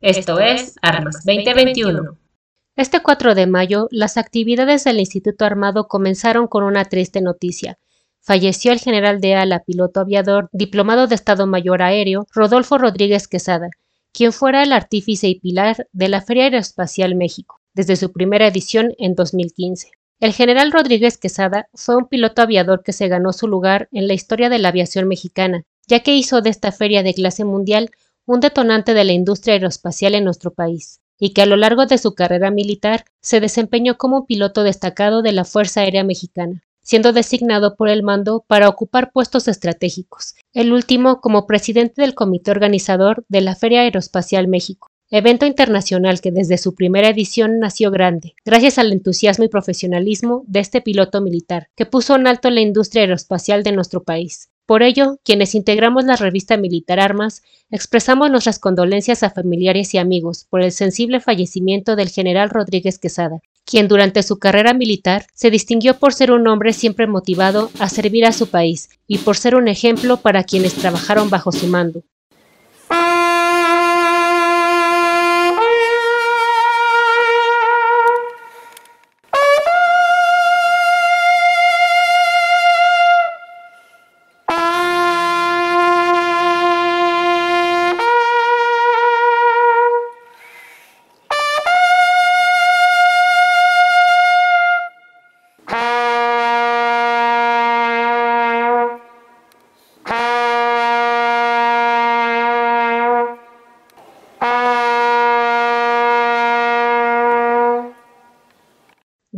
Esto es Armas 2021. Este 4 de mayo, las actividades del Instituto Armado comenzaron con una triste noticia. Falleció el general de ala, piloto aviador, diplomado de Estado Mayor Aéreo, Rodolfo Rodríguez Quesada, quien fuera el artífice y pilar de la Feria Aeroespacial México, desde su primera edición en 2015. El general Rodríguez Quesada fue un piloto aviador que se ganó su lugar en la historia de la aviación mexicana, ya que hizo de esta feria de clase mundial un detonante de la industria aeroespacial en nuestro país, y que a lo largo de su carrera militar se desempeñó como piloto destacado de la Fuerza Aérea Mexicana, siendo designado por el mando para ocupar puestos estratégicos, el último como presidente del comité organizador de la Feria Aeroespacial México, evento internacional que desde su primera edición nació grande, gracias al entusiasmo y profesionalismo de este piloto militar, que puso en alto la industria aeroespacial de nuestro país, por ello, quienes integramos la revista Militar Armas, expresamos nuestras condolencias a familiares y amigos por el sensible fallecimiento del general Rodríguez Quesada, quien durante su carrera militar se distinguió por ser un hombre siempre motivado a servir a su país y por ser un ejemplo para quienes trabajaron bajo su mando.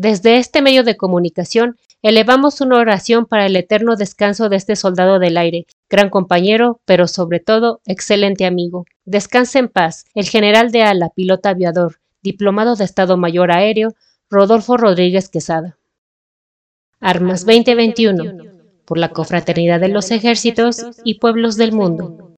Desde este medio de comunicación elevamos una oración para el eterno descanso de este soldado del aire, gran compañero, pero sobre todo excelente amigo. Descanse en paz, el general de ala, piloto aviador, diplomado de Estado Mayor Aéreo, Rodolfo Rodríguez Quesada. Armas 2021, por la Confraternidad de los Ejércitos y Pueblos del Mundo.